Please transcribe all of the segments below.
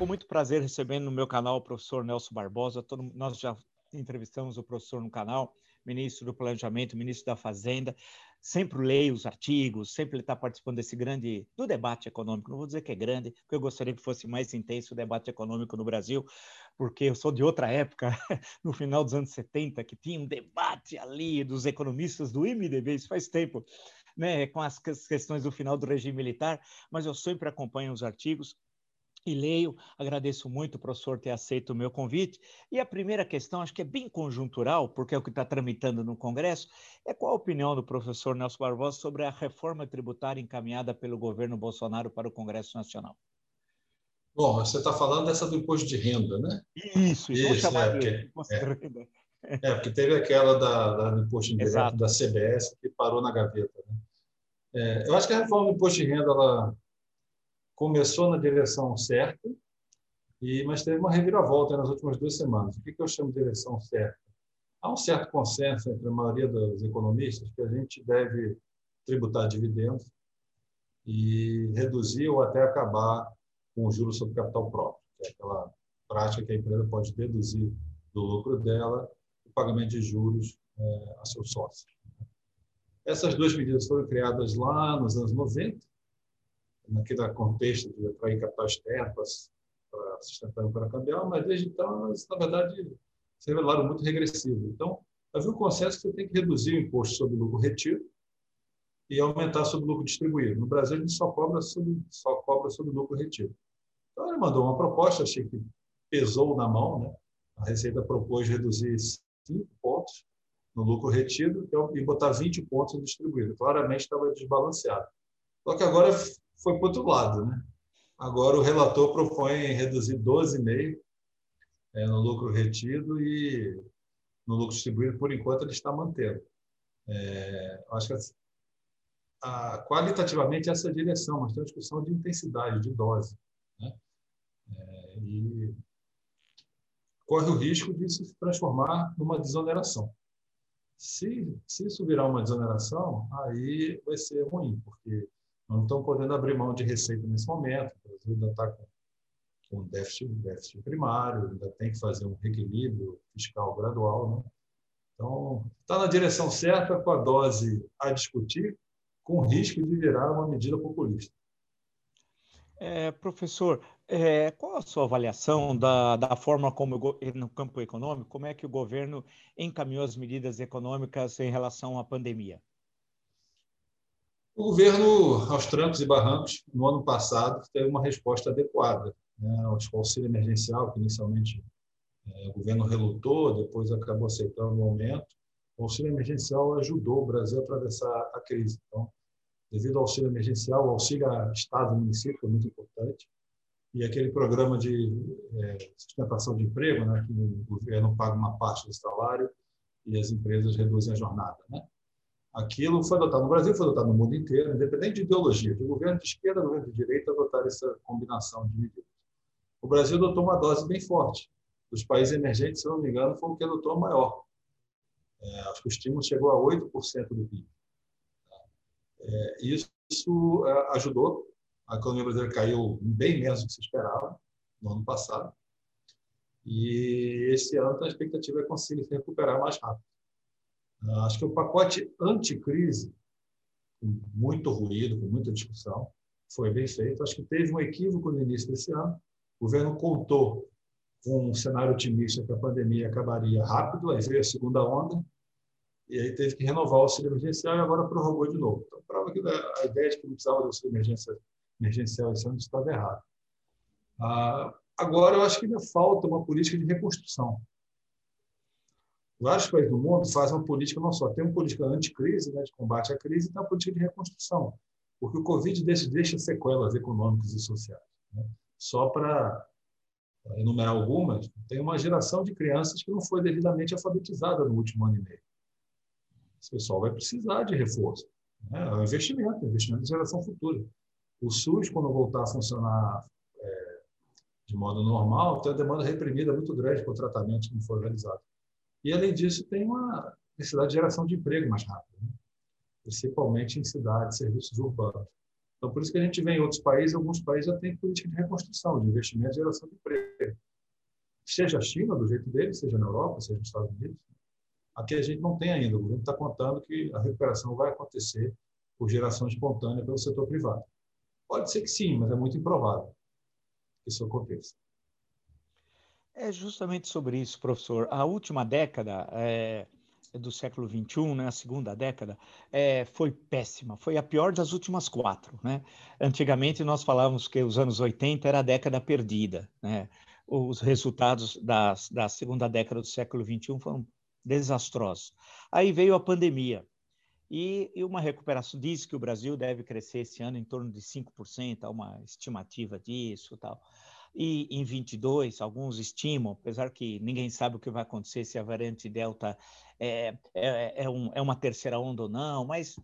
com muito prazer recebendo no meu canal o professor Nelson Barbosa. Todo, nós já entrevistamos o professor no canal, ministro do Planejamento, ministro da Fazenda. Sempre leio os artigos, sempre ele está participando desse grande do debate econômico. Não vou dizer que é grande, porque eu gostaria que fosse mais intenso o debate econômico no Brasil, porque eu sou de outra época, no final dos anos 70, que tinha um debate ali dos economistas do IMDB, isso faz tempo, né, com as questões do final do regime militar, mas eu sempre acompanho os artigos e leio. Agradeço muito o professor ter aceito o meu convite. E a primeira questão, acho que é bem conjuntural, porque é o que está tramitando no Congresso, é qual a opinião do professor Nelson Barbosa sobre a reforma tributária encaminhada pelo governo Bolsonaro para o Congresso Nacional? Bom, você está falando dessa do imposto de renda, né? Isso, isso, isso é, porque, imposto é, de renda. É, porque teve aquela da, da do imposto indireto da CBS que parou na gaveta. Né? É, eu acho que a reforma do imposto de renda ela começou na direção certa, e mas teve uma reviravolta nas últimas duas semanas. O que, que eu chamo de direção certa? Há um certo consenso entre a maioria dos economistas que a gente deve tributar dividendos e reduzir ou até acabar com o juros sobre capital próprio, que é aquela prática que a empresa pode deduzir do lucro dela o pagamento de juros é, a seus sócios. Essas duas medidas foram criadas lá nos anos 90 naquele contexto de atrair capital externo para sustentar o cambial, mas desde então, na verdade, se revelaram muito regressivas. Então, havia um consenso que você tem que reduzir o imposto sobre o lucro retido e aumentar sobre o lucro distribuído. No Brasil, a gente só cobra sobre, só cobra sobre o lucro retido. Então, ele mandou uma proposta, achei que pesou na mão, né? A Receita propôs reduzir 5 pontos no lucro retido e botar 20 pontos no distribuído. Claramente estava desbalanceado. Só que agora foi para o outro lado. Né? Agora o relator propõe reduzir 12,5% é, no lucro retido e no lucro distribuído, por enquanto, ele está mantendo. É, acho que a, qualitativamente essa é a direção, mas tem uma discussão de intensidade, de dose. Né? É, e corre o risco de se transformar numa desoneração. Se, se isso virar uma desoneração, aí vai ser ruim, porque não estão podendo abrir mão de receita nesse momento. O Brasil ainda está com, com déficit, déficit primário, ainda tem que fazer um reequilíbrio fiscal gradual. Né? Então, está na direção certa, com a dose a discutir, com risco de virar uma medida populista. É, professor, é, qual a sua avaliação da, da forma como, no campo econômico, como é que o governo encaminhou as medidas econômicas em relação à pandemia? O governo, aos trancos e barrancos, no ano passado, teve uma resposta adequada. Né? O auxílio emergencial, que inicialmente é, o governo relutou, depois acabou aceitando o aumento. O auxílio emergencial ajudou o Brasil a atravessar a crise. Então, devido ao auxílio emergencial, o auxílio a Estado e município foi muito importante. E aquele programa de é, sustentação de emprego, né, que o governo paga uma parte do salário e as empresas reduzem a jornada. Né? Aquilo foi adotado no Brasil, foi adotado no mundo inteiro, independente de ideologia, de governo de esquerda, governo de direita, adotar essa combinação de medidas. O Brasil adotou uma dose bem forte. Dos países emergentes, se não me engano, foi o que adotou a maior. É, acho que o estímulo chegou a 8% do PIB. É, isso é, ajudou. A economia brasileira caiu bem menos do que se esperava no ano passado. E esse ano a expectativa é conseguir se recuperar mais rápido. Acho que o pacote anticrise, com muito ruído, com muita discussão, foi bem feito. Acho que teve um equívoco no início desse ano. O governo contou com um cenário otimista que a pandemia acabaria rápido, aí veio a segunda onda, e aí teve que renovar o auxílio emergencial e agora prorrogou de novo. Então, prova que a ideia de que não precisava do auxílio emergencial esse ano estava errada. Ah, agora, eu acho que ainda falta uma política de reconstrução. Vários países do mundo fazem uma política não só, tem uma política anticrise, né, de combate à crise, e tem uma política de reconstrução, porque o Covid deixa, deixa sequelas econômicas e sociais. Né? Só para enumerar algumas, tem uma geração de crianças que não foi devidamente alfabetizada no último ano e meio. Esse pessoal vai precisar de reforço. Né? É um investimento, é um investimento de geração futura. O SUS, quando voltar a funcionar é, de modo normal, tem uma demanda reprimida muito grande para o tratamento que não foi realizado. E, além disso, tem uma necessidade de geração de emprego mais rápida, né? principalmente em cidades, serviços urbanos. Então, por isso que a gente vê em outros países, alguns países já têm política de reconstrução, de investimento e geração de emprego. Seja a China, do jeito dele, seja na Europa, seja nos Estados Unidos. Aqui a gente não tem ainda. O governo está contando que a recuperação vai acontecer por geração espontânea pelo setor privado. Pode ser que sim, mas é muito improvável que isso aconteça. É justamente sobre isso, professor. A última década é, do século XXI, né, a segunda década, é, foi péssima. Foi a pior das últimas quatro. Né? Antigamente nós falávamos que os anos 80 era a década perdida. Né? Os resultados das, da segunda década do século XXI foram desastrosos. Aí veio a pandemia. E, uma recuperação diz que o Brasil deve crescer esse ano em torno de 5%, há uma estimativa disso tal. E em 22, alguns estimam, apesar que ninguém sabe o que vai acontecer se a variante Delta é, é, é, um, é uma terceira onda ou não, mas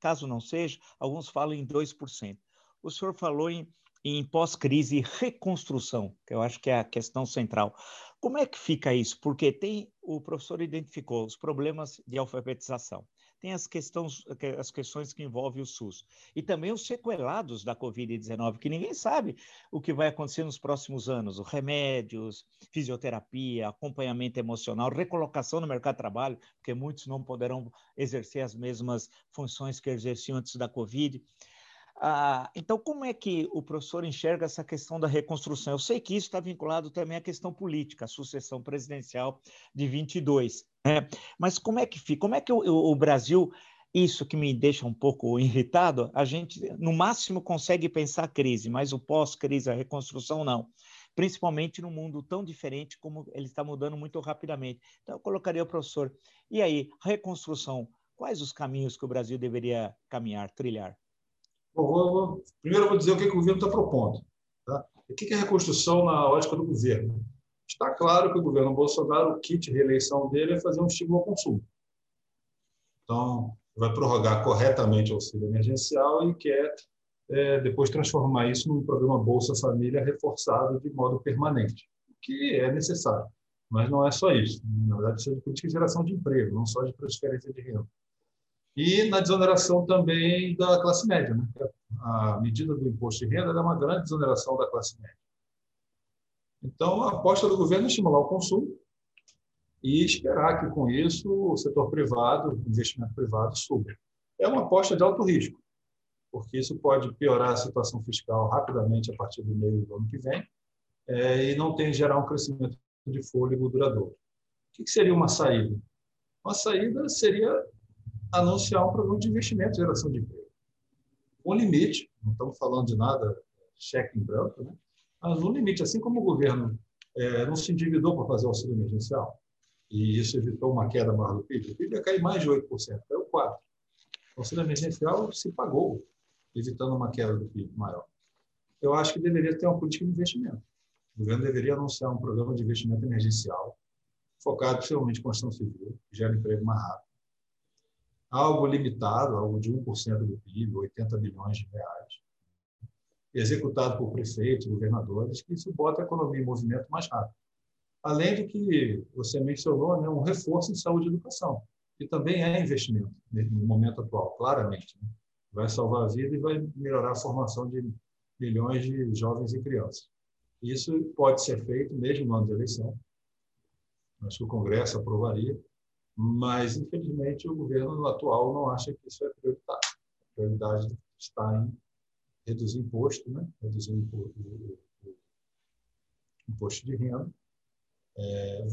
caso não seja, alguns falam em 2%. O senhor falou em, em pós-crise reconstrução, que eu acho que é a questão central. Como é que fica isso? Porque tem, o professor identificou os problemas de alfabetização tem as questões, as questões que envolvem o SUS. E também os sequelados da Covid-19, que ninguém sabe o que vai acontecer nos próximos anos. Os remédios, fisioterapia, acompanhamento emocional, recolocação no mercado de trabalho, porque muitos não poderão exercer as mesmas funções que exerciam antes da Covid. Ah, então, como é que o professor enxerga essa questão da reconstrução? Eu sei que isso está vinculado também à questão política, à sucessão presidencial de 22. Né? Mas como é que fica? Como é que o, o Brasil, isso que me deixa um pouco irritado, a gente, no máximo, consegue pensar crise, mas o pós-crise, a reconstrução, não principalmente num mundo tão diferente como ele está mudando muito rapidamente. Então, eu colocaria o professor. E aí, reconstrução, quais os caminhos que o Brasil deveria caminhar, trilhar? Bom, vou, vou, primeiro eu vou dizer o que, que o governo está propondo. Tá? O que é a reconstrução na ótica do governo? Está claro que o governo Bolsonaro, o kit de reeleição dele é fazer um estímulo ao consumo. Então, vai prorrogar corretamente o auxílio emergencial e quer é, depois transformar isso num programa Bolsa Família reforçado de modo permanente, o que é necessário. Mas não é só isso. Na verdade, precisa de política de geração de emprego, não só de transferência de renda e na desoneração também da classe média. Né? A medida do imposto de renda é uma grande desoneração da classe média. Então, a aposta do governo é estimular o consumo e esperar que, com isso, o setor privado, o investimento privado, suba. É uma aposta de alto risco, porque isso pode piorar a situação fiscal rapidamente a partir do meio do ano que vem é, e não tem gerar um crescimento de fôlego duradouro. O que seria uma saída? Uma saída seria anunciar um programa de investimento geração de emprego. Com limite, não estamos falando de nada cheque em branco, né? Mas no limite, assim como o governo é, não se endividou para fazer o auxílio emergencial, e isso evitou uma queda maior do PIB, o PIB ia cair mais de 8%, caiu 4%. O auxílio emergencial se pagou, evitando uma queda do PIB maior. Eu acho que deveria ter uma política de investimento. O governo deveria anunciar um programa de investimento emergencial, focado principalmente em construção civil, que gera emprego mais rápido algo limitado, algo de 1% do PIB, 80 bilhões de reais, executado por prefeitos, governadores, que isso bota a economia em movimento mais rápido. Além do que você mencionou, né, um reforço em saúde e educação, que também é investimento no momento atual, claramente. Né? Vai salvar a vida e vai melhorar a formação de milhões de jovens e crianças. Isso pode ser feito mesmo no ano de eleição. Acho que o Congresso aprovaria mas, infelizmente, o governo atual não acha que isso é prioritário. A prioridade está em reduzir imposto, né? reduzir o imposto de renda. É,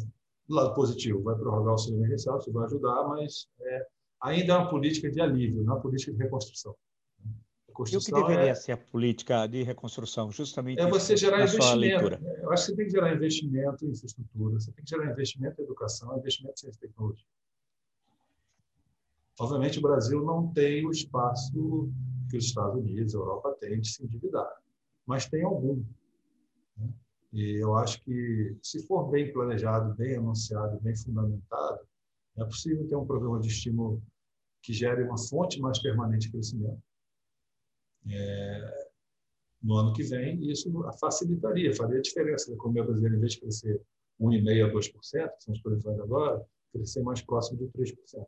do lado positivo, vai prorrogar o auxílio emergencial, isso vai ajudar, mas é, ainda é uma política de alívio, não é uma política de reconstrução. E o que deveria é, ser a política de reconstrução? Justamente é você gerar investimento. Eu acho que você tem que gerar investimento em infraestrutura, você tem que gerar investimento em educação, investimento em ciência e tecnologia. Obviamente, o Brasil não tem o espaço que os Estados Unidos, a Europa têm de se endividar, mas tem algum. Né? E eu acho que, se for bem planejado, bem anunciado, bem fundamentado, é possível ter um programa de estímulo que gere uma fonte mais permanente de crescimento é, no ano que vem, isso facilitaria, faria diferença. A economia brasileira, em vez de crescer 1,5% a 2%, que são as previsões agora, crescer mais próximo de 3%.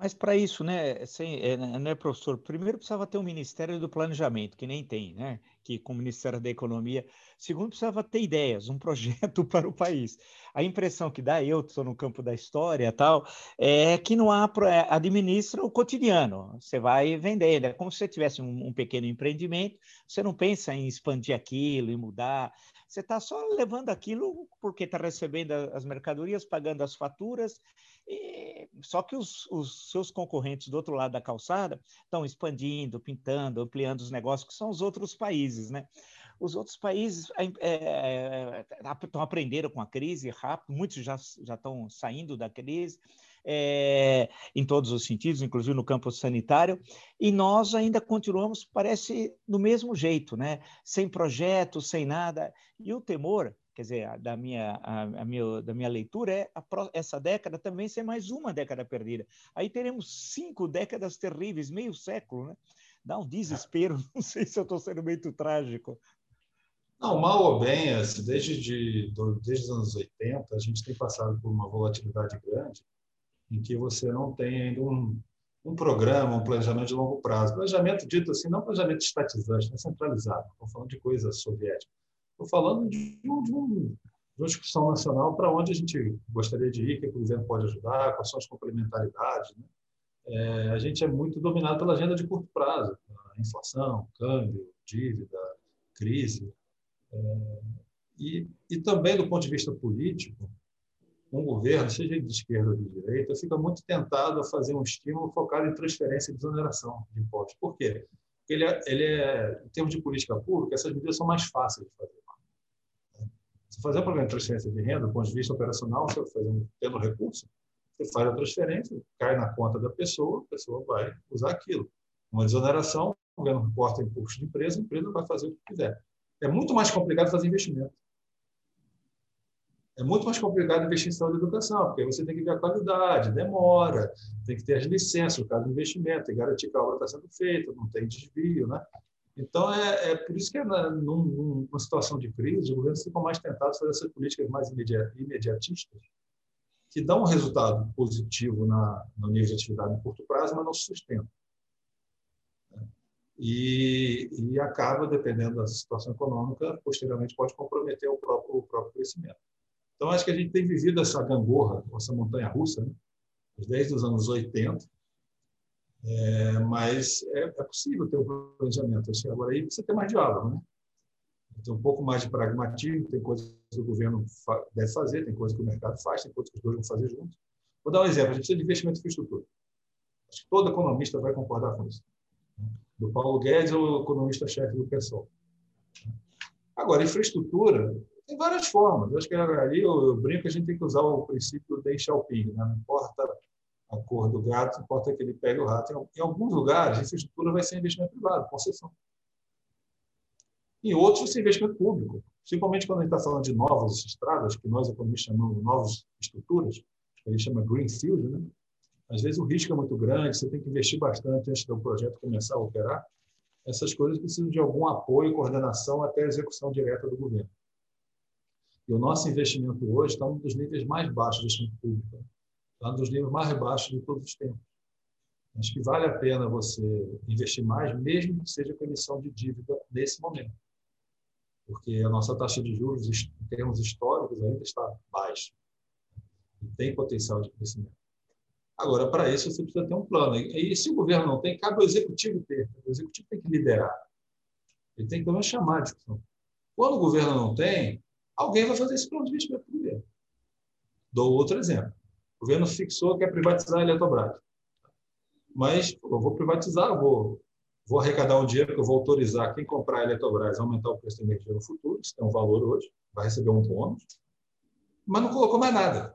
Mas para isso, né, sem, é, né, professor, primeiro precisava ter um Ministério do Planejamento, que nem tem, né, que com o Ministério da Economia. Segundo, precisava ter ideias, um projeto para o país. A impressão que dá, eu estou no campo da história tal, é que não há, é, administra o cotidiano, você vai vendendo, é como se você tivesse um, um pequeno empreendimento, você não pensa em expandir aquilo, em mudar, você está só levando aquilo porque está recebendo as mercadorias, pagando as faturas e, só que os, os, seus concorrentes do outro lado da calçada estão expandindo, pintando, ampliando os negócios, que são os outros países, né? Os outros países é, é, estão aprendendo com a crise rápido, muitos já, já estão saindo da crise, é, em todos os sentidos, inclusive no campo sanitário, e nós ainda continuamos, parece, do mesmo jeito, né? sem projeto, sem nada. E o temor quer dizer, da minha, a, a da minha leitura, é a, essa década também ser mais uma década perdida. Aí teremos cinco décadas terríveis, meio século, né? Dá um desespero, não sei se eu estou sendo muito trágico. Não, mal ou bem, assim, desde, de, desde os anos 80, a gente tem passado por uma volatilidade grande, em que você não tem ainda um, um programa, um planejamento de longo prazo. Planejamento dito assim, não planejamento estatizante, não centralizado. Estou falando de coisa soviética. Estou falando de, um, de, um, de, uma discussão nacional para onde a gente gostaria de ir, que o governo pode ajudar, quais são as complementaridades. Né? É, a gente é muito dominado pela agenda de curto prazo, inflação, câmbio, dívida, crise. É, e, e também, do ponto de vista político, um governo, seja de esquerda ou de direita, fica muito tentado a fazer um estímulo focado em transferência e desoneração de impostos. Por quê? Porque ele é, ele é, em termos de política pública, essas medidas são mais fáceis de fazer. Se fazer um programa de transferência de renda, do ponto de vista operacional, você fazendo, tendo recurso, você faz a transferência, cai na conta da pessoa, a pessoa vai usar aquilo. Uma desoneração, o governo reporta imposto de empresa, a empresa vai fazer o que quiser. É muito mais complicado fazer investimento. É muito mais complicado investir em saúde e educação, porque você tem que ver a qualidade, demora, tem que ter as licenças, o caso do investimento, tem que garantir que a obra está sendo feita, não tem desvio, né? Então, é, é por isso que, é na, num, numa situação de crise, os governos ficam mais tentados a fazer essas políticas mais imediatistas, que dão um resultado positivo na, no nível de atividade em curto prazo, mas não se? E, e acaba, dependendo da situação econômica, posteriormente pode comprometer o próprio, o próprio crescimento. Então, acho que a gente tem vivido essa gangorra, essa montanha russa, né? desde os anos 80, é, mas é, é, possível ter um planejamento. Acho que agora aí precisa ter mais diálogo, né? Tem um pouco mais de pragmatismo, tem coisas o governo deve fazer, tem coisas que o mercado faz, tem coisas que os dois vão fazer juntos. Vou dar um exemplo: a gente precisa de investimento em infraestrutura. Acho que todo economista vai concordar com isso. Do Paulo Guedes ao economista-chefe do PSOL. Agora, infraestrutura tem várias formas. Acho que aí eu, eu brinco a gente tem que usar o princípio do Deng Xiaoping. Né? Não importa a cor do gato, importa que ele pegue o rato. Em alguns lugares, infraestrutura vai ser investimento privado, concessão. Em outros, vai ser investimento público. Principalmente quando a gente está falando de novas estradas, que nós economistas chamamos de novas estruturas, que a gente chama Greenfield, né? Às vezes o risco é muito grande, você tem que investir bastante antes do projeto começar a operar. Essas coisas precisam de algum apoio coordenação até a execução direta do governo. E o nosso investimento hoje está um dos níveis mais baixos do investimento público está nos níveis mais baixos de todos os tempos. Acho que vale a pena você investir mais, mesmo que seja com emissão de dívida nesse momento. Porque a nossa taxa de juros, em termos históricos, ainda está baixa. E tem potencial de crescimento. Agora, para isso, você precisa ter um plano. E se o governo não tem, cabe ao executivo ter. O executivo tem que liderar. Ele tem que também chamar a discussão. Quando o governo não tem, alguém vai fazer esse plano de investimento primeiro. Dou outro exemplo. O governo fixou que é privatizar a Eletrobras. Mas eu vou privatizar, vou, vou arrecadar um dinheiro que eu vou autorizar quem comprar a Eletrobras a aumentar o preço da energia no futuro, isso tem um valor hoje, vai receber um bônus, mas não colocou mais nada.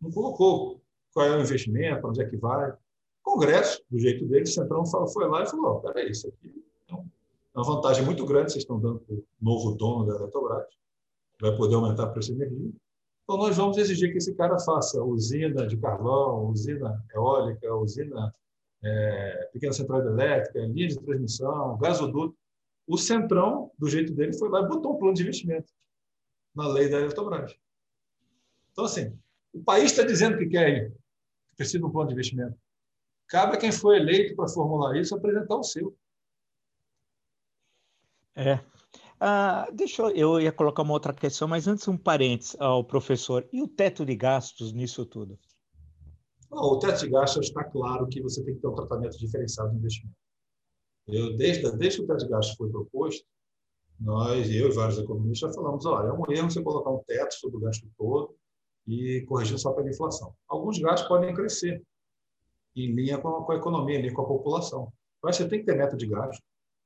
Não colocou qual é o investimento, onde é que vai. O Congresso, do jeito dele, o Centrão foi lá e falou: peraí, isso aqui é uma vantagem muito grande que vocês estão dando para o novo dono da Eletrobras, vai poder aumentar o preço da energia. Então, nós vamos exigir que esse cara faça usina de carvão, usina eólica, usina é, pequena central elétrica, linha de transmissão, gasoduto. O Centrão, do jeito dele, foi lá e botou um plano de investimento na lei da Eletrobras. Então, assim, o país está dizendo que quer ir. precisa de um plano de investimento. Cabe a quem foi eleito para formular isso apresentar o seu. É. Ah, deixa eu, eu ia colocar uma outra questão, mas antes um parênteses ao professor. E o teto de gastos nisso tudo? O teto de gastos está claro que você tem que ter um tratamento diferenciado de investimento. Eu, desde, desde que o teto de gastos foi proposto, nós, eu e vários economistas, já falamos, olha, é um erro você colocar um teto sobre o gasto todo e corrigir só pela inflação. Alguns gastos podem crescer em linha com a, com a economia, em linha com a população. Mas você tem que ter meta de gasto,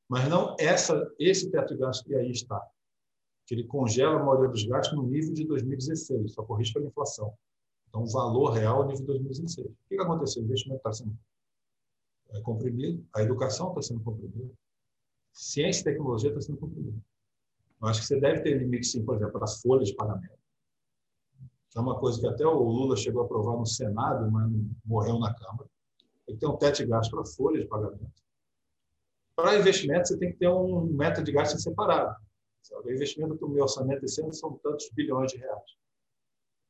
mas não essa, esse teto de gasto que aí está, que ele congela a maioria dos gastos no nível de 2016, só corrige pela inflação. Então, o valor real é nível de 2016. O que aconteceu? O investimento está sendo é, comprimido, a educação está sendo comprimida, ciência e tecnologia está sendo comprimida. Eu acho que você deve ter limite, sim, por exemplo, para as folhas de pagamento. É uma coisa que até o Lula chegou a aprovar no Senado, mas morreu na Câmara. Tem que ter um teto de gasto para folhas de pagamento. Para investimento, você tem que ter um método de gasto separado. O investimento do meu orçamento esse ano são tantos bilhões de reais.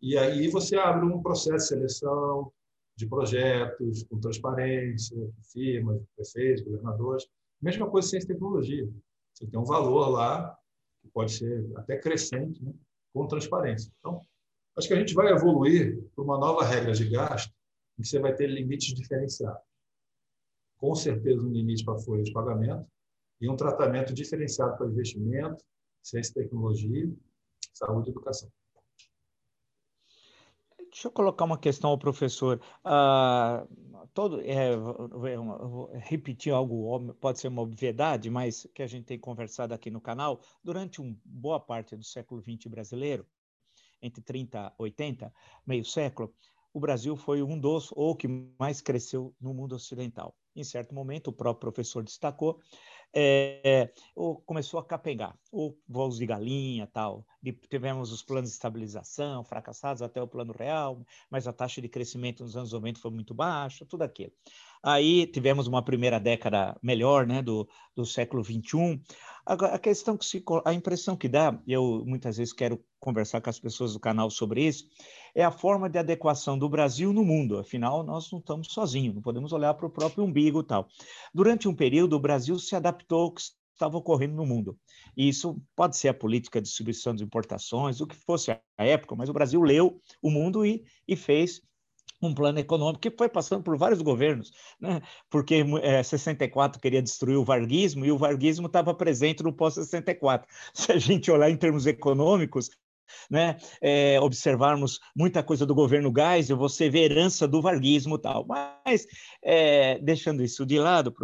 E aí você abre um processo de seleção de projetos com transparência, firmas, prefeitos, governadores. Mesma coisa ciência e tecnologia. Você tem um valor lá, que pode ser até crescente, né, com transparência. Então, acho que a gente vai evoluir para uma nova regra de gasto, em que você vai ter limites diferenciados. Com certeza, um limite para folha de pagamento e um tratamento diferenciado para investimento, ciência e tecnologia, saúde e educação. Deixa eu colocar uma questão ao professor. Ah, todo, é, repetir algo, pode ser uma obviedade, mas que a gente tem conversado aqui no canal. Durante uma boa parte do século XX brasileiro, entre 30 e 80, meio século, o Brasil foi um dos, ou que mais cresceu no mundo ocidental. Em certo momento, o próprio professor destacou, é, começou a capengar, o voos de galinha tal. Tivemos os planos de estabilização fracassados até o plano real, mas a taxa de crescimento nos anos 90 foi muito baixa, tudo aquilo. Aí tivemos uma primeira década melhor, né, do, do século 21. Agora, a questão que se, a impressão que dá, eu muitas vezes quero conversar com as pessoas do canal sobre isso, é a forma de adequação do Brasil no mundo. Afinal, nós não estamos sozinhos, não podemos olhar para o próprio umbigo e tal. Durante um período, o Brasil se adaptou ao que estava ocorrendo no mundo. E isso pode ser a política de distribuição de importações, o que fosse a época, mas o Brasil leu o mundo e, e fez um plano econômico que foi passando por vários governos, né? porque é, 64 queria destruir o varguismo e o varguismo estava presente no pós-64. Se a gente olhar em termos econômicos, né, é, observarmos muita coisa do governo Geisel, você vê herança do varguismo tal. Mas, é, deixando isso de lado,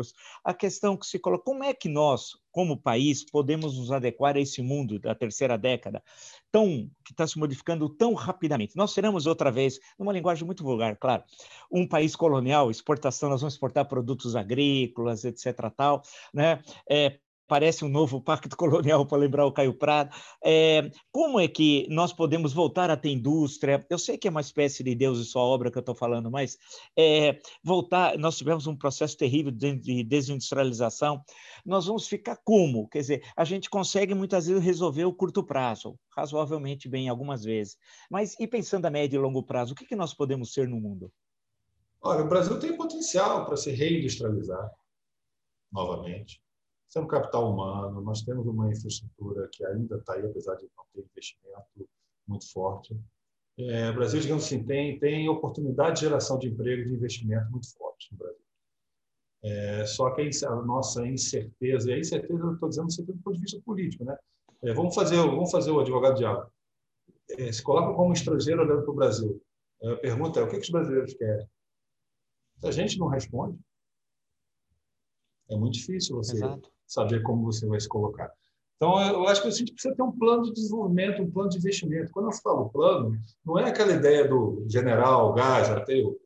a questão que se coloca, como é que nós, como país, podemos nos adequar a esse mundo da terceira década, tão, que está se modificando tão rapidamente? Nós seremos outra vez, numa linguagem muito vulgar, claro, um país colonial, exportação, nós vamos exportar produtos agrícolas, etc. tal, né? É, parece um novo pacto colonial, para lembrar o Caio Prado. É, como é que nós podemos voltar a ter indústria? Eu sei que é uma espécie de Deus e sua obra que eu estou falando, mas é, voltar, nós tivemos um processo terrível de desindustrialização, nós vamos ficar como? Quer dizer, a gente consegue muitas vezes resolver o curto prazo, razoavelmente bem algumas vezes, mas e pensando a médio e longo prazo, o que, que nós podemos ser no mundo? Olha, o Brasil tem potencial para se reindustrializar novamente temos capital humano, nós temos uma infraestrutura que ainda está aí, apesar de não ter investimento muito forte. É, o Brasil, digamos assim, tem, tem oportunidade de geração de emprego e de investimento muito forte no Brasil. É, só que a nossa incerteza, e a incerteza eu estou dizendo do ponto de vista político, né? É, vamos, fazer, vamos fazer o advogado diabo. É, se coloca como estrangeiro olhando para o Brasil. É, a pergunta é: o que, que os brasileiros querem? Se a gente não responde, é muito difícil você Exato saber como você vai se colocar. Então, eu acho que a gente precisa ter um plano de desenvolvimento, um plano de investimento. Quando eu falo plano, não é aquela ideia do general, gás, ateu,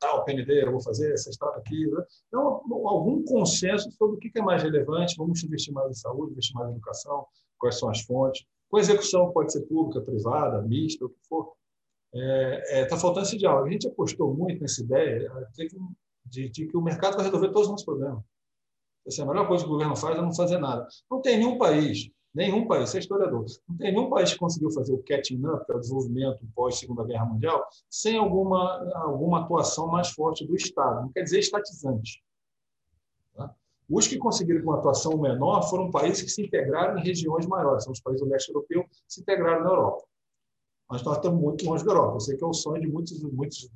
tal, PND, eu vou fazer essa estrada aqui. Né? Então, algum consenso sobre o que é mais relevante, vamos investir mais em saúde, investir mais em educação, quais são as fontes. Com execução pode ser pública, privada, mista, o que for. Está é, é, tá faltando esse diálogo. A gente apostou muito nessa ideia de, de que o mercado vai resolver todos os nossos problemas. Assim, a melhor coisa que o governo faz é não fazer nada. Não tem nenhum país Nenhum país, você é historiador, não tem nenhum país que conseguiu fazer o catching up, que é o desenvolvimento pós-Segunda Guerra Mundial, sem alguma, alguma atuação mais forte do Estado. Não quer dizer estatizante. Tá? Os que conseguiram uma atuação menor foram países que se integraram em regiões maiores, são os países do leste europeu que se integraram na Europa. Mas nós estamos muito longe da Europa. Eu sei que é o sonho de muitos, muitos,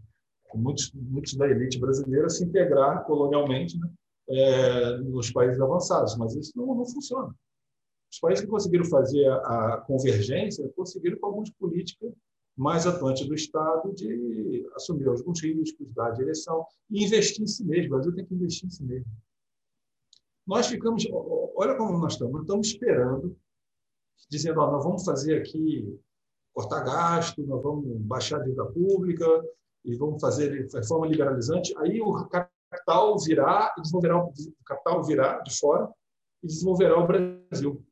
muitos, muitos da elite brasileira se integrar colonialmente né, é, nos países avançados, mas isso não, não funciona. Os países que conseguiram fazer a, a convergência conseguiram com algumas políticas mais atuantes do Estado de assumir alguns riscos, dar direção e investir em si mesmo. O Brasil tem que investir em si mesmo. Nós ficamos, olha como nós estamos, estamos esperando, dizendo, ó, nós vamos fazer aqui, cortar gasto, nós vamos baixar a dívida pública e vamos fazer reforma liberalizante. Aí o capital virá e desenvolverá o capital virá de fora e desenvolverá o Brasil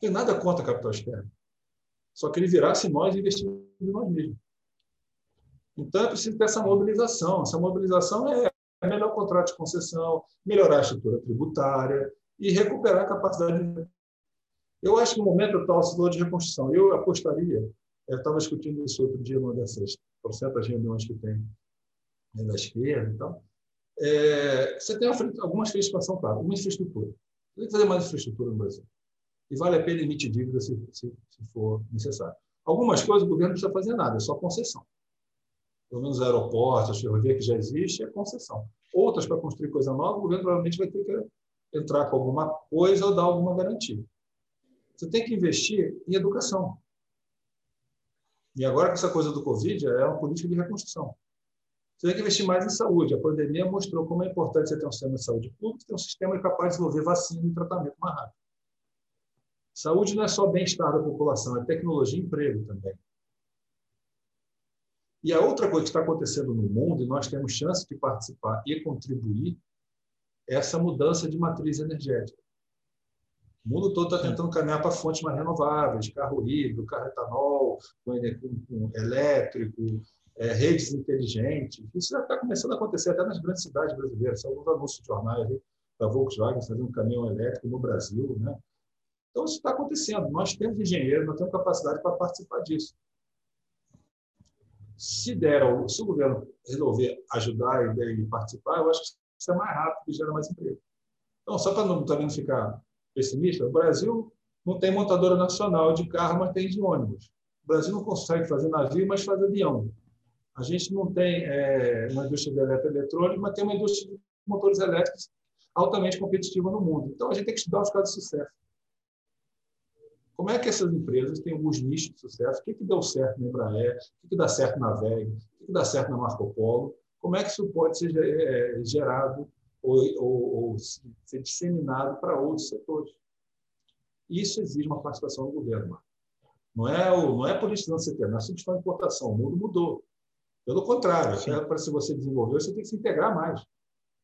tem nada contra capital externo. Só que ele virá se nós investirmos em nós mesmos. Então, é preciso ter essa mobilização. Essa mobilização é melhor contrato de concessão, melhorar a estrutura tributária e recuperar a capacidade. De... Eu acho que no momento atual se falou de reconstrução. Eu apostaria, eu estava discutindo isso outro dia numa dessas porcentas reuniões que tem da esquerda e tal. É, você tem algumas frentes de expansão, claro, uma infraestrutura. Tem que fazer mais infraestrutura no Brasil e vale a pena emitir dívida se, se, se for necessário. Algumas coisas o governo não precisa fazer nada, é só concessão. Pelo menos aeroportos, ferrovia que já existe, é concessão. Outras, para construir coisa nova, o governo provavelmente vai ter que entrar com alguma coisa ou dar alguma garantia. Você tem que investir em educação. E agora, com essa coisa do Covid, é uma política de reconstrução. Você tem que investir mais em saúde. A pandemia mostrou como é importante você ter um sistema de saúde público, ter um sistema capaz de desenvolver vacina e tratamento mais rápido. Saúde não é só bem-estar da população, é tecnologia e emprego também. E a outra coisa que está acontecendo no mundo, e nós temos chance de participar e contribuir, é essa mudança de matriz energética. O mundo todo está tentando caminhar para fontes mais renováveis, carro híbrido, carro etanol, com, elétrico, é, redes inteligentes. Isso já está começando a acontecer até nas grandes cidades brasileiras. São alguns anúncios de jornais da Volkswagen fazendo um caminhão elétrico no Brasil. Né? Então, isso está acontecendo. Nós temos engenheiros, nós temos capacidade para participar disso. Se der, se o governo resolver ajudar e participar, eu acho que isso é mais rápido e gera mais emprego. Então, só para não, também ficar pessimista, o Brasil não tem montadora nacional de carro, mas tem de ônibus. O Brasil não consegue fazer navio, mas faz avião. A gente não tem é, uma indústria de eletroeletrônica, mas tem uma indústria de motores elétricos altamente competitiva no mundo. Então, a gente tem que estudar os casos de sucesso. Como é que essas empresas têm alguns nichos de sucesso? O que, que deu certo na Embraer? O que, que dá certo na VEG? O que, que dá certo na Marco Polo? Como é que isso pode ser é, gerado ou, ou, ou ser disseminado para outros setores? Isso exige uma participação do governo. Não é, o, não é politizando CT, não é substituição de importação. O mundo mudou. Pelo contrário, para se você desenvolver, você tem que se integrar mais.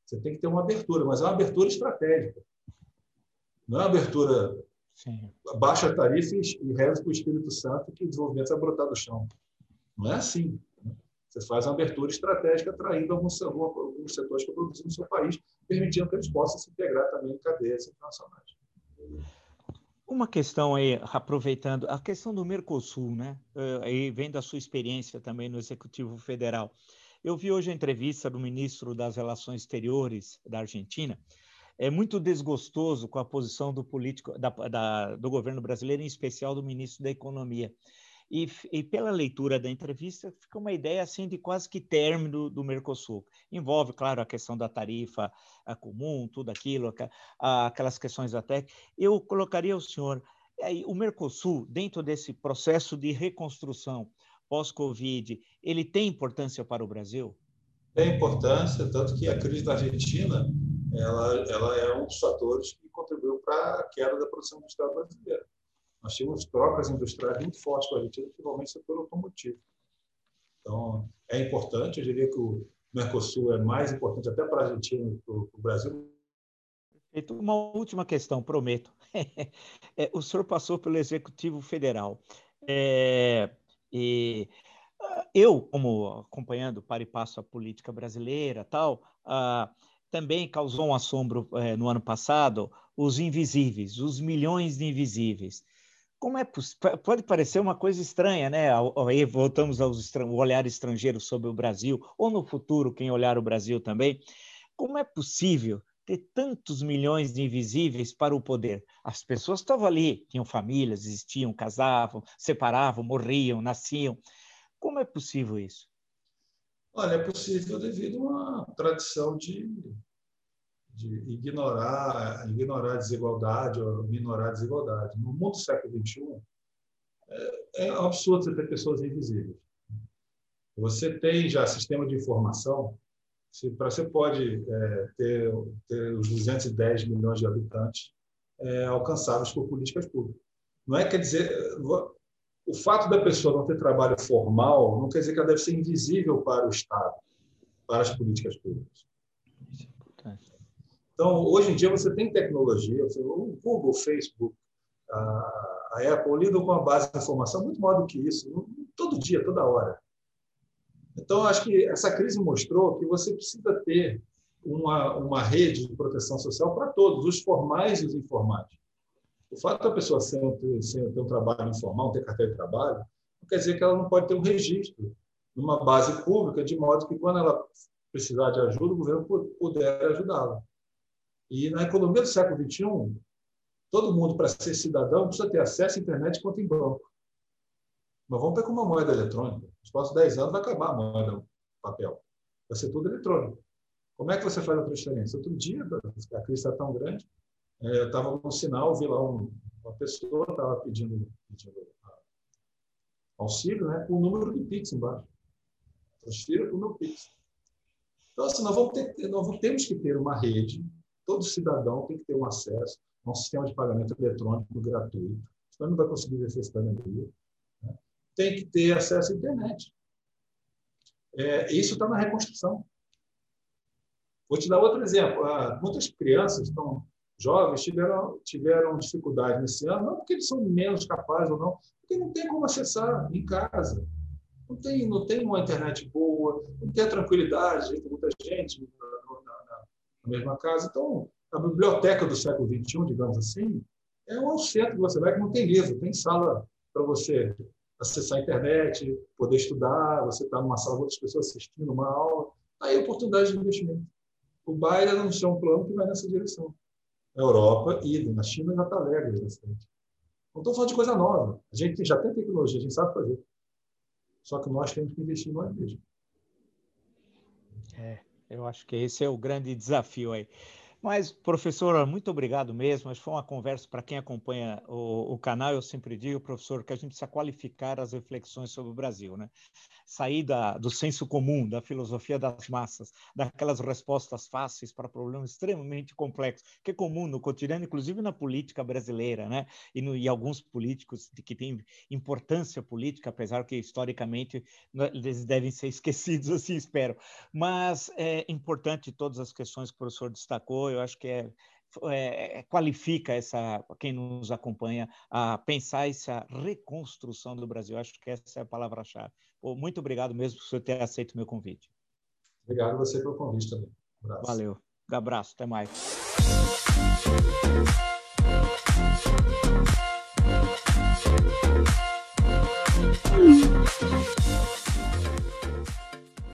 Você tem que ter uma abertura, mas é uma abertura estratégica. Não é uma abertura Sim. Baixa tarifa e reza para o Espírito Santo que o desenvolvimento vai brotar do chão. Não é assim. Né? Você faz uma abertura estratégica atraindo alguns, alguns setores que produzem no seu país, permitindo que eles possam se integrar também em cadeias internacionais. Uma questão aí, aproveitando, a questão do Mercosul, né? Aí vem da sua experiência também no Executivo Federal. Eu vi hoje a entrevista do ministro das Relações Exteriores da Argentina, é muito desgostoso com a posição do político da, da, do governo brasileiro, em especial do ministro da Economia. E, e, pela leitura da entrevista, fica uma ideia assim de quase que término do Mercosul. Envolve, claro, a questão da tarifa a comum, tudo aquilo, a, aquelas questões até. Eu colocaria o senhor, o Mercosul, dentro desse processo de reconstrução pós-Covid, ele tem importância para o Brasil? Tem importância, tanto que a crise da Argentina ela, ela é um dos fatores que contribuiu para a queda da produção industrial brasileira. Nós tínhamos trocas industriais muito fortes com a Argentina, principalmente setor automotivo. Então, é importante, eu diria que o Mercosul é mais importante até para a Argentina e para o Brasil. Uma última questão, prometo. É, o senhor passou pelo Executivo Federal. É, e eu, como acompanhando para e passo a política brasileira, tal, ah, também causou um assombro é, no ano passado os invisíveis, os milhões de invisíveis. Como é pode parecer uma coisa estranha, né? Aí voltamos ao olhar estrangeiro sobre o Brasil, ou no futuro, quem olhar o Brasil também. Como é possível ter tantos milhões de invisíveis para o poder? As pessoas estavam ali, tinham famílias, existiam, casavam, separavam, morriam, nasciam. Como é possível isso? Olha, é possível devido a uma tradição de, de ignorar, ignorar a desigualdade ou minorar a desigualdade. No mundo do século XXI, é, é absurdo você ter pessoas invisíveis. Você tem já sistema de informação, você, você pode é, ter, ter os 210 milhões de habitantes é, alcançáveis por políticas públicas. Não é quer dizer, o fato da pessoa não ter trabalho formal não quer dizer que ela deve ser invisível para o Estado, para as políticas públicas. Então, hoje em dia, você tem tecnologia, o Google, o Facebook, a Apple lidam com a base de informação muito maior do que isso, todo dia, toda hora. Então, acho que essa crise mostrou que você precisa ter uma, uma rede de proteção social para todos, os formais e os informais. O fato da pessoa sem, ter um trabalho informal, ter carteira de trabalho, não quer dizer que ela não pode ter um registro numa base pública, de modo que, quando ela precisar de ajuda, o governo puder ajudá-la. E na economia do século XXI, todo mundo, para ser cidadão, precisa ter acesso à internet conta em banco. Mas vamos ver como uma moeda eletrônica. Nos próximos 10 anos vai acabar a moeda papel. Vai ser tudo eletrônico. Como é que você faz a transferência? Outro dia, a crise está tão grande, é, eu estava no sinal, vi lá um, uma pessoa estava pedindo, pedindo, auxílio, né, com o número do Pix embaixo. Transfira para o meu Pix. Então, assim, nós, vamos ter, nós temos que ter uma rede, todo cidadão tem que ter um acesso a um sistema de pagamento eletrônico gratuito, senão não vai conseguir exercer cidadania. Né? Tem que ter acesso à internet. É, isso está na reconstrução. Vou te dar outro exemplo. Ah, muitas crianças estão jovens tiveram, tiveram dificuldade nesse ano, não porque eles são menos capazes ou não, porque não tem como acessar em casa. Não tem, não tem uma internet boa, não tem a tranquilidade, muita gente na, mesma casa. Então, a biblioteca do século XXI, digamos assim, é um centro que você vai que não tem livro, tem sala para você acessar a internet, poder estudar, você está numa sala com outras pessoas assistindo uma aula, aí oportunidade de investimento. O Bayer anunciou um plano que vai nessa direção na Europa e na China já está alegre bastante. Não estou falando de coisa nova. A gente já tem tecnologia, a gente sabe fazer. Só que nós temos que investir nós mesmos. É, eu acho que esse é o grande desafio aí. Mas, professor, muito obrigado mesmo. Mas foi uma conversa para quem acompanha o, o, canal. Eu sempre digo, professor, que a gente precisa qualificar as reflexões sobre o Brasil, né? Sair da, do senso comum, da filosofia das massas, daquelas respostas fáceis para problemas extremamente complexos, que é comum no cotidiano, inclusive na política brasileira, né? E, no, e alguns políticos que têm importância política, apesar que historicamente né, eles devem ser esquecidos, assim espero. Mas é importante todas as questões que o professor destacou eu acho que é, é, é, qualifica essa quem nos acompanha a pensar essa reconstrução do Brasil. Acho que essa é a palavra-chave. Muito obrigado mesmo por você ter aceito o meu convite. Obrigado você pelo convite também. Um Valeu. Um abraço. Até mais.